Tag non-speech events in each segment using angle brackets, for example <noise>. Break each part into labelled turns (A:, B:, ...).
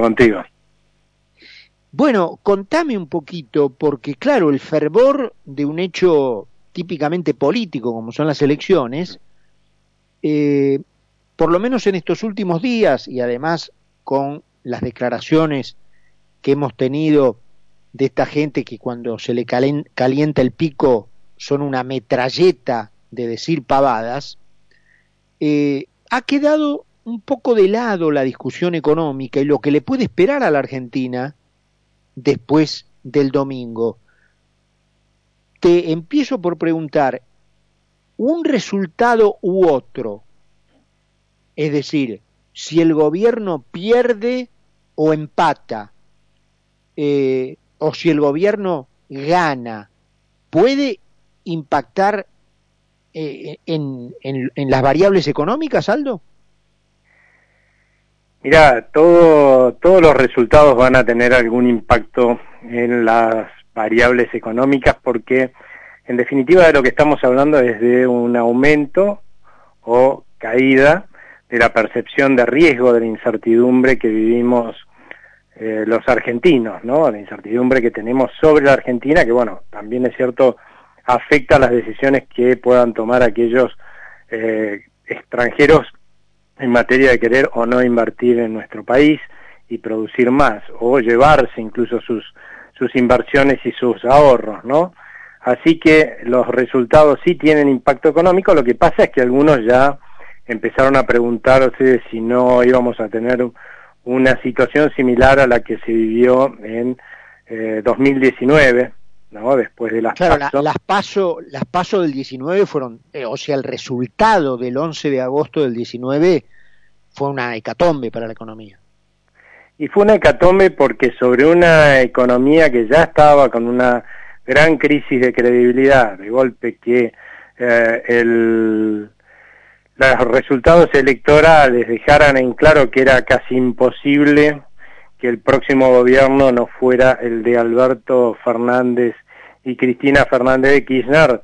A: contigo.
B: Bueno, contame un poquito, porque claro, el fervor de un hecho típicamente político como son las elecciones, eh, por lo menos en estos últimos días y además con las declaraciones que hemos tenido de esta gente que cuando se le calienta el pico son una metralleta de decir pavadas, eh, ha quedado un poco de lado la discusión económica y lo que le puede esperar a la Argentina después del domingo. Te empiezo por preguntar, un resultado u otro, es decir, si el gobierno pierde o empata, eh, o si el gobierno gana, ¿puede impactar eh, en, en, las variables económicas, Aldo?
A: Mira, todo, todos los resultados van a tener algún impacto en las variables económicas porque en definitiva de lo que estamos hablando es de un aumento o caída de la percepción de riesgo de la incertidumbre que vivimos eh, los argentinos, ¿no? La incertidumbre que tenemos sobre la Argentina, que bueno, también es cierto, afecta las decisiones que puedan tomar aquellos eh, extranjeros en materia de querer o no invertir en nuestro país y producir más, o llevarse incluso sus, sus inversiones y sus ahorros, ¿no? Así que los resultados sí tienen impacto económico, lo que pasa es que algunos ya empezaron a preguntarse si no íbamos a tener una situación similar a la que se vivió en 2019, eh, ¿no? Después de las
B: claro, las paso, las paso del 19 fueron, eh, o sea, el resultado del 11 de agosto del 19 fue una hecatombe para la economía.
A: Y fue una hecatombe porque sobre una economía que ya estaba con una gran crisis de credibilidad, de golpe que eh, el, los resultados electorales dejaran en claro que era casi imposible que el próximo gobierno no fuera el de Alberto Fernández y Cristina Fernández de Kirchner,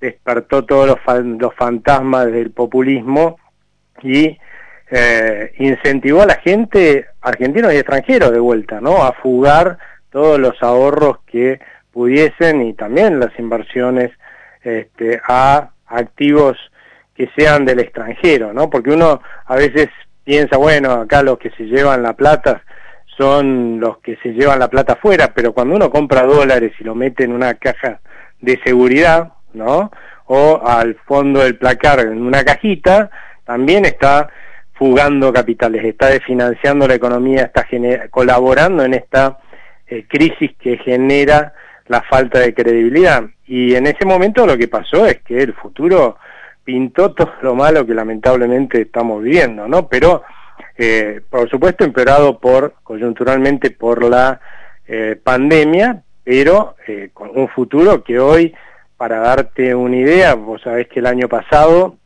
A: despertó todos los, los fantasmas del populismo y eh, incentivó a la gente, argentinos y extranjeros de vuelta, ¿no? A fugar todos los ahorros que pudiesen y también las inversiones este, a activos que sean del extranjero, ¿no? Porque uno a veces piensa, bueno, acá los que se llevan la plata son los que se llevan la plata afuera, pero cuando uno compra dólares y lo mete en una caja de seguridad, ¿no? O al fondo del placar en una cajita, también está fugando capitales, está desfinanciando la economía, está colaborando en esta eh, crisis que genera la falta de credibilidad. Y en ese momento lo que pasó es que el futuro pintó todo lo malo que lamentablemente estamos viviendo, ¿no? Pero, eh, por supuesto, empeorado por, coyunturalmente por la eh, pandemia, pero con un futuro que hoy, para darte una idea, vos sabés que el año pasado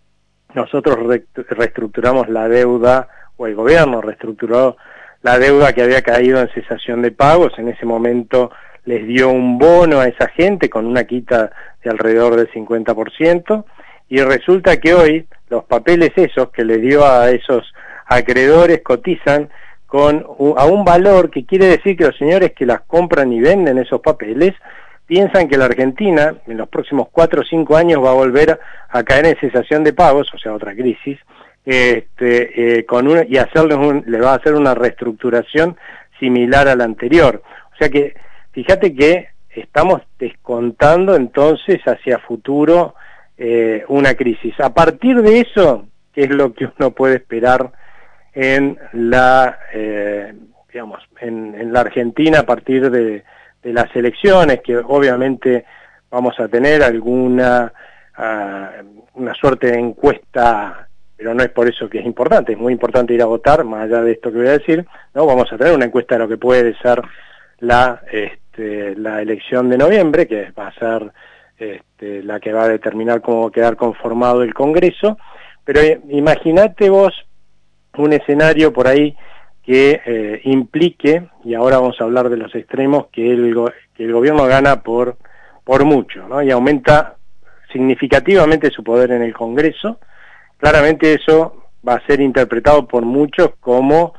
A: nosotros reestructuramos la deuda, o el gobierno reestructuró la deuda que había caído en cesación de pagos, en ese momento les dio un bono a esa gente con una quita de alrededor del 50%, y resulta que hoy los papeles esos que le dio a esos acreedores cotizan con a un valor que quiere decir que los señores que las compran y venden esos papeles piensan que la Argentina en los próximos cuatro o cinco años va a volver a caer en cesación de pagos, o sea, otra crisis, este, eh, con y hacerles un, le va a hacer una reestructuración similar a la anterior. O sea que, fíjate que estamos descontando entonces hacia futuro eh, una crisis. A partir de eso, ¿qué es lo que uno puede esperar en la, eh, digamos, en la Argentina a partir de las elecciones, que obviamente vamos a tener alguna ah, una suerte de encuesta, pero no es por eso que es importante, es muy importante ir a votar, más allá de esto que voy a decir, no vamos a tener una encuesta de lo que puede ser la este, la elección de noviembre, que va a ser este, la que va a determinar cómo va a quedar conformado el Congreso, pero imagínate vos un escenario por ahí que eh, implique, y ahora vamos a hablar de los extremos, que el, que el gobierno gana por, por mucho, ¿no? Y aumenta significativamente su poder en el Congreso. Claramente eso va a ser interpretado por muchos como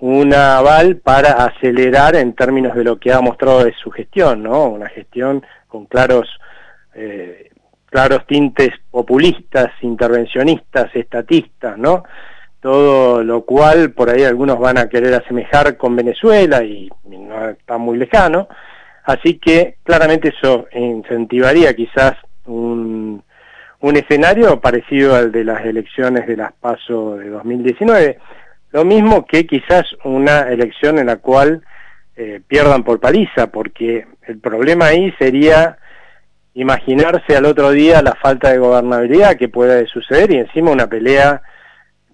A: un aval para acelerar en términos de lo que ha mostrado de su gestión, ¿no? Una gestión con claros, eh, claros tintes populistas, intervencionistas, estatistas, ¿no? Todo lo cual por ahí algunos van a querer asemejar con Venezuela y no está muy lejano. Así que claramente eso incentivaría quizás un, un escenario parecido al de las elecciones de las PASO de 2019 lo mismo que quizás una elección en la cual eh, pierdan por paliza, porque el problema ahí sería imaginarse al otro día la falta de gobernabilidad que pueda suceder y encima una pelea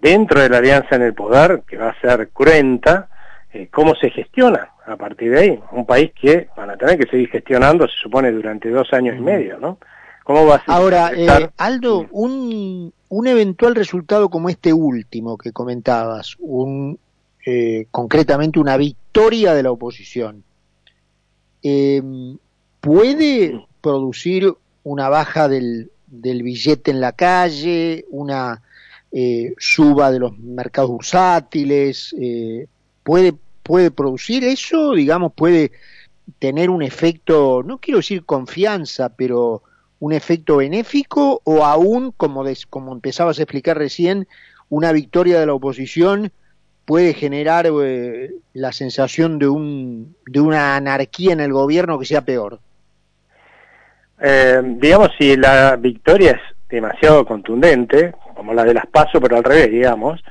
A: dentro de la alianza en el poder que va a ser cruenta, eh, cómo se gestiona a partir de ahí. Un país que van a tener que seguir gestionando, se supone, durante dos años y medio, ¿no?
B: ¿Cómo va a ser? Ahora, eh, Aldo, un, un eventual resultado como este último que comentabas, un, eh, concretamente una victoria de la oposición, em, ¿puede producir una baja del, del, billete en la calle, una eh, suba de los mercados bursátiles? Eh, ¿puede, ¿Puede producir eso? Digamos, puede tener un efecto, no quiero decir confianza, pero un efecto benéfico o aún, como, como empezabas a explicar recién, una victoria de la oposición puede generar eh, la sensación de, un, de una anarquía en el gobierno que sea peor?
A: Eh, digamos, si la victoria es demasiado contundente, como la de las PASO, pero al revés, digamos,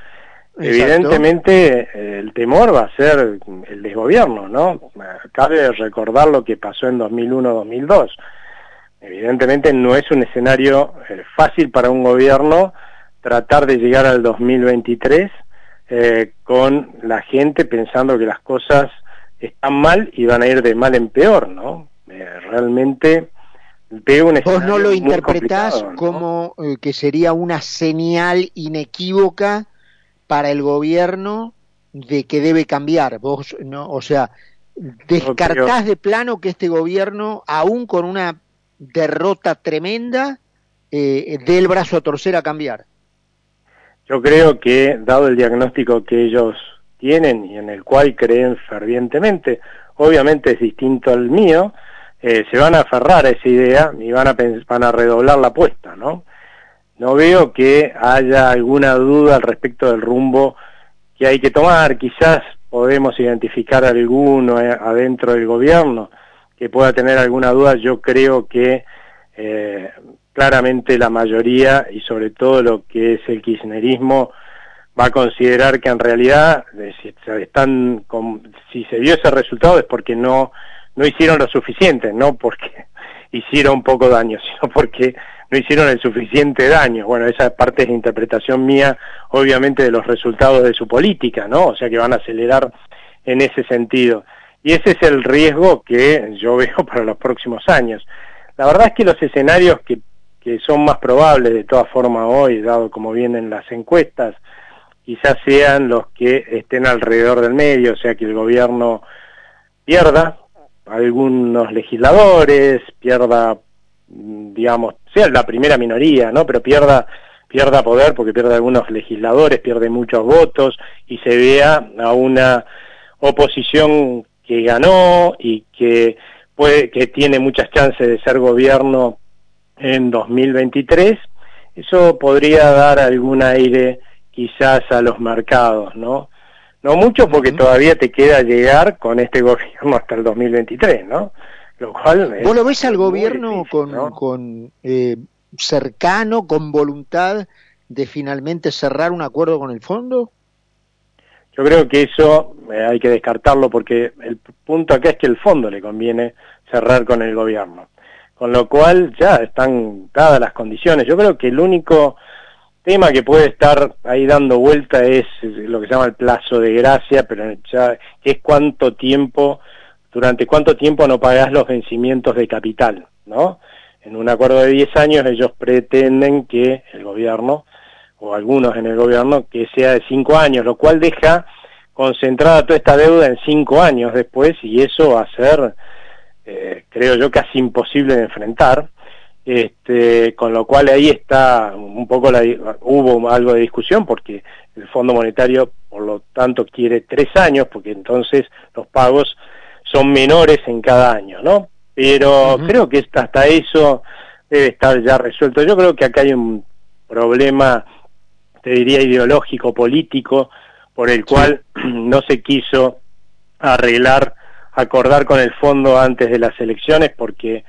A: evidentemente eh, el temor va a ser el desgobierno, ¿no? Cabe recordar lo que pasó en 2001-2002 Evidentemente no es un escenario eh, fácil para un gobierno tratar de llegar al 2023 eh, con la gente pensando que las cosas están mal y van a ir de mal en peor, ¿no? Eh, realmente veo un
B: escenario ¿Vos no lo interpretás como que sería una señal inequívoca para el gobierno de que debe cambiar? Vos, no, o sea, descartás de plano que este gobierno, aún con una derrota tremenda eh, del brazo a torcer a cambiar.
A: Yo creo que, dado el diagnóstico que ellos tienen y en el cual creen fervientemente, obviamente es distinto al mío, eh, se van a aferrar a esa idea y van a, van a redoblar la apuesta, ¿no? No veo que haya alguna duda al respecto del rumbo que hay que tomar, quizás podemos identificar alguno eh, adentro del gobierno, que pueda tener alguna duda, yo creo que eh, claramente la mayoría y sobre todo lo que es el kirchnerismo va a considerar que en realidad eh, si, están si se dio ese resultado es porque no no hicieron lo suficiente, no porque hicieron poco daño, <laughs> sino porque no hicieron el suficiente daño. Bueno, esa parte es interpretación mía, obviamente, de los resultados de su política, ¿no? O sea que van a acelerar en ese sentido. Y ese es el riesgo que yo <laughs> veo para los próximos años. La verdad es que los escenarios que, que son más probables de todas formas hoy, dado como vienen las encuestas, quizás sean los que estén alrededor del medio, o sea que el gobierno pierda algunos legisladores, pierda, digamos, sea la primera minoría, ¿no? Pero pierda pierda poder porque pierde algunos legisladores, pierde muchos votos y se vea a una oposición que ganó y que puede que tiene muchas chances de ser gobierno en 2023, eso podría dar algún aire quizás a los mercados, ¿no? No mucho porque todavía te queda llegar con este gobierno hasta el 2023, ¿no?
B: Lo cual ¿Vos lo ves al gobierno con, con eh, cercano, con voluntad de finalmente cerrar un acuerdo con el fondo?
A: Yo creo que eso eh, hay que descartarlo porque el punto acá es que el fondo le conviene cerrar con el gobierno. Con lo cual ya están dadas las condiciones. Yo creo que el único tema que puede estar ahí dando vuelta es lo que se llama el plazo de gracia, pero ya es cuánto tiempo, durante cuánto tiempo no pagás los vencimientos de capital, ¿no? En un acuerdo de 10 años ellos pretenden que el gobierno o algunos en el gobierno, que sea de cinco años, lo cual deja concentrada toda esta deuda en cinco años después y eso va a ser, eh, creo yo, casi imposible de enfrentar. Este, con lo cual ahí está un poco la, hubo algo de discusión porque el Fondo Monetario, por lo tanto, quiere tres años, porque entonces los pagos son menores en cada año, ¿no? Pero creo que hasta eso debe estar ya resuelto. Yo creo que acá hay un problema, te diría, ideológico, político, por el cual <clears throat> no se quiso arreglar, acordar con el fondo antes de las elecciones, porque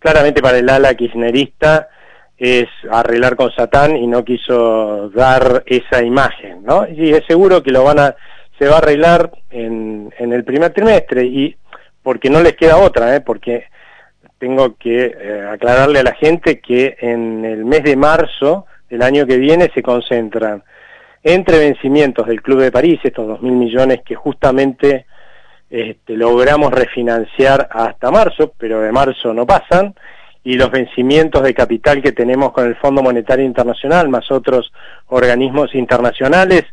A: claramente para el ala kirchnerista es arreglar con Satán y no quiso dar esa imagen, ¿no? Y es seguro que lo van a, se va a arreglar en, en el primer trimestre y porque no les queda otra, ¿eh? porque tengo que eh, aclararle a la gente que en el mes de marzo del año que viene se concentran entre vencimientos del Club de París, estos dos mil millones que justamente este, logramos refinanciar hasta marzo, pero de marzo no pasan, y los vencimientos de capital que tenemos con el Fondo Monetario Internacional, más otros organismos internacionales,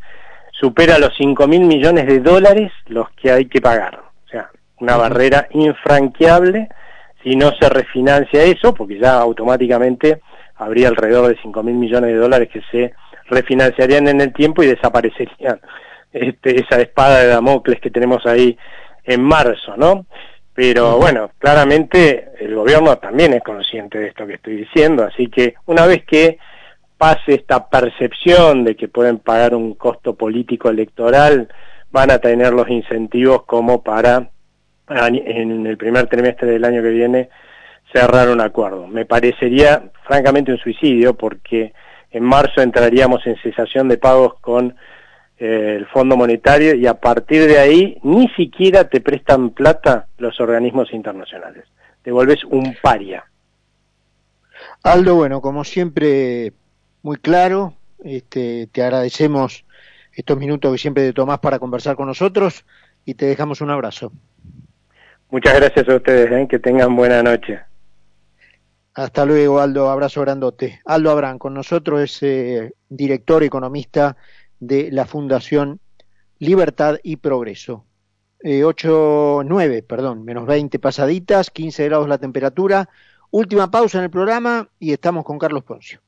A: supera los cinco mil millones de dólares los que hay que pagar. O sea, una barrera infranqueable si no se refinancia eso, porque ya automáticamente habría alrededor de cinco mil millones de dólares que se refinanciarían en el tiempo y desaparecerían este, esa espada de Damocles que tenemos ahí en marzo, ¿no? Pero bueno, claramente el gobierno también es consciente de esto que estoy diciendo, así que una vez que pase esta percepción de que pueden pagar un costo político electoral, van a tener los incentivos como para en el primer trimestre del año que viene cerrar un acuerdo. Me parecería francamente un suicidio porque en marzo entraríamos en cesación de pagos con el Fondo Monetario y a partir de ahí ni siquiera te prestan plata los organismos internacionales. Te vuelves un paria.
B: Aldo, bueno, como siempre, muy claro, este, te agradecemos estos minutos que siempre te tomás para conversar con nosotros y te dejamos un abrazo.
A: Muchas gracias a ustedes, ¿eh? que tengan buena noche.
B: Hasta luego, Aldo. Abrazo grandote. Aldo Abraham, con nosotros es eh, director economista de la Fundación Libertad y Progreso. Eh, 8, 9, perdón, menos 20 pasaditas, 15 grados la temperatura. Última pausa en el programa y estamos con Carlos Poncio.